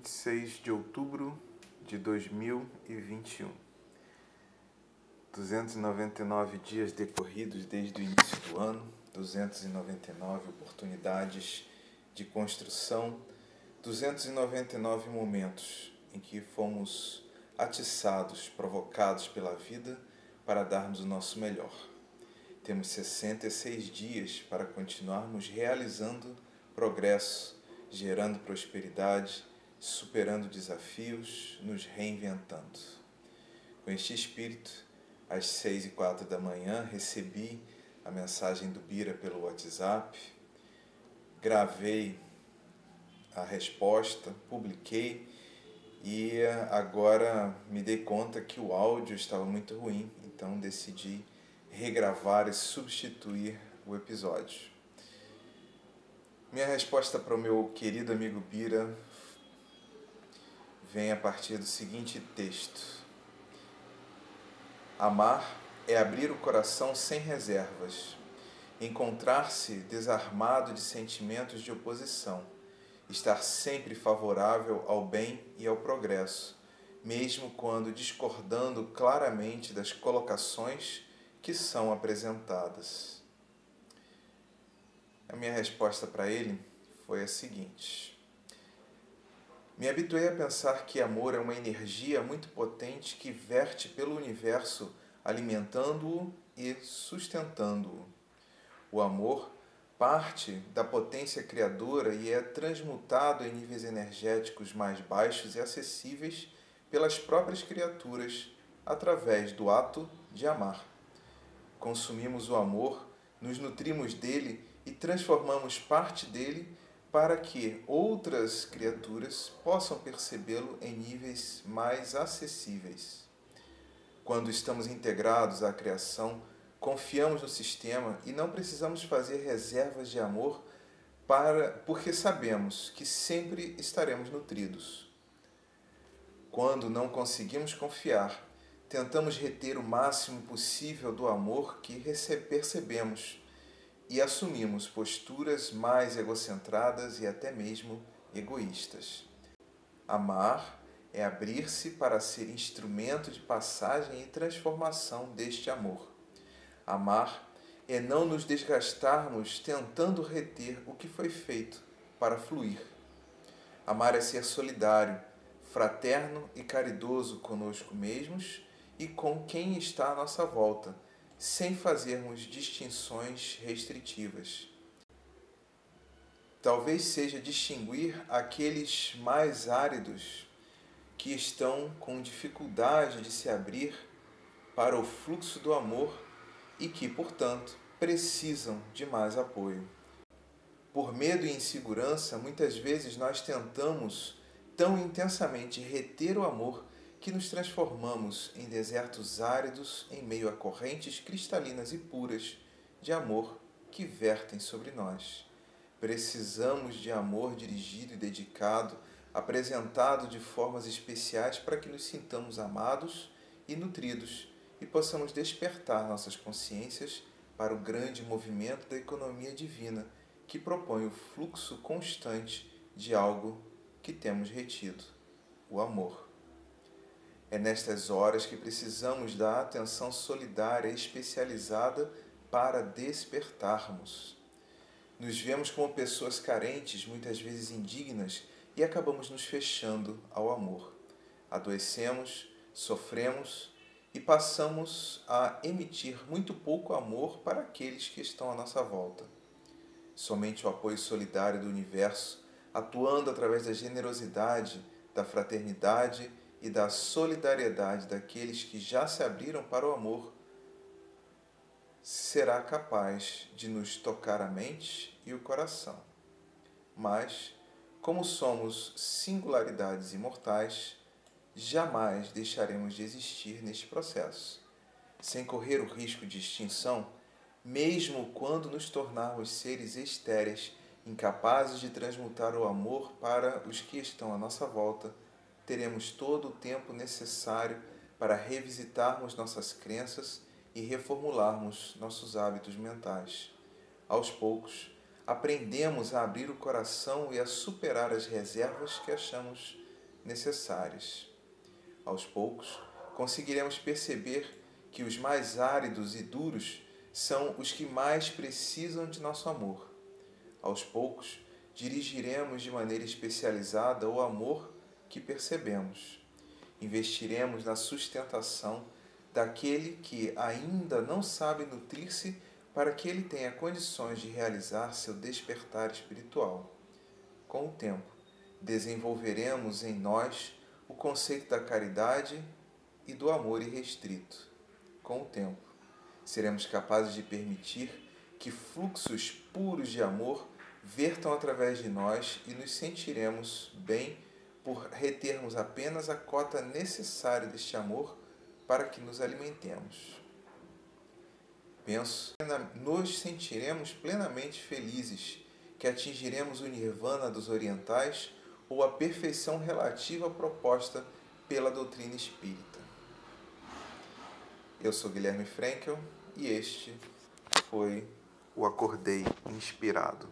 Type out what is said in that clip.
26 de outubro de 2021. 299 dias decorridos desde o início do ano, 299 oportunidades de construção, 299 momentos em que fomos atiçados, provocados pela vida para darmos o nosso melhor. Temos 66 dias para continuarmos realizando progresso, gerando prosperidade, superando desafios, nos reinventando. Com este espírito, às seis e quatro da manhã, recebi a mensagem do Bira pelo WhatsApp, gravei a resposta, publiquei e agora me dei conta que o áudio estava muito ruim, então decidi regravar e substituir o episódio. Minha resposta para o meu querido amigo Bira vem a partir do seguinte texto: Amar é abrir o coração sem reservas, encontrar-se desarmado de sentimentos de oposição, estar sempre favorável ao bem e ao progresso, mesmo quando discordando claramente das colocações que são apresentadas. A minha resposta para ele foi a seguinte: me habituei a pensar que amor é uma energia muito potente que verte pelo universo, alimentando-o e sustentando-o. O amor parte da potência criadora e é transmutado em níveis energéticos mais baixos e acessíveis pelas próprias criaturas através do ato de amar. Consumimos o amor, nos nutrimos dele e transformamos parte dele para que outras criaturas possam percebê-lo em níveis mais acessíveis. Quando estamos integrados à criação, confiamos no sistema e não precisamos fazer reservas de amor para porque sabemos que sempre estaremos nutridos. Quando não conseguimos confiar, tentamos reter o máximo possível do amor que percebemos e assumimos posturas mais egocentradas e até mesmo egoístas. Amar é abrir-se para ser instrumento de passagem e transformação deste amor. Amar é não nos desgastarmos tentando reter o que foi feito para fluir. Amar é ser solidário, fraterno e caridoso conosco mesmos e com quem está à nossa volta sem fazermos distinções restritivas. Talvez seja distinguir aqueles mais áridos que estão com dificuldade de se abrir para o fluxo do amor e que, portanto, precisam de mais apoio. Por medo e insegurança, muitas vezes nós tentamos tão intensamente reter o amor que nos transformamos em desertos áridos em meio a correntes cristalinas e puras de amor que vertem sobre nós. Precisamos de amor dirigido e dedicado, apresentado de formas especiais para que nos sintamos amados e nutridos e possamos despertar nossas consciências para o grande movimento da economia divina que propõe o fluxo constante de algo que temos retido: o amor. É nestas horas que precisamos da atenção solidária especializada para despertarmos. Nos vemos como pessoas carentes, muitas vezes indignas, e acabamos nos fechando ao amor. Adoecemos, sofremos e passamos a emitir muito pouco amor para aqueles que estão à nossa volta. Somente o apoio solidário do universo, atuando através da generosidade, da fraternidade e da solidariedade daqueles que já se abriram para o amor, será capaz de nos tocar a mente e o coração. Mas, como somos singularidades imortais, jamais deixaremos de existir neste processo, sem correr o risco de extinção, mesmo quando nos tornarmos seres estéreis, incapazes de transmutar o amor para os que estão à nossa volta teremos todo o tempo necessário para revisitarmos nossas crenças e reformularmos nossos hábitos mentais. Aos poucos, aprendemos a abrir o coração e a superar as reservas que achamos necessárias. Aos poucos, conseguiremos perceber que os mais áridos e duros são os que mais precisam de nosso amor. Aos poucos, dirigiremos de maneira especializada o amor que percebemos. Investiremos na sustentação daquele que ainda não sabe nutrir-se para que ele tenha condições de realizar seu despertar espiritual. Com o tempo, desenvolveremos em nós o conceito da caridade e do amor irrestrito. Com o tempo, seremos capazes de permitir que fluxos puros de amor vertam através de nós e nos sentiremos bem por retermos apenas a cota necessária deste amor para que nos alimentemos. Penso nos sentiremos plenamente felizes, que atingiremos o nirvana dos orientais ou a perfeição relativa proposta pela doutrina espírita. Eu sou Guilherme Frankel e este foi o Acordei Inspirado.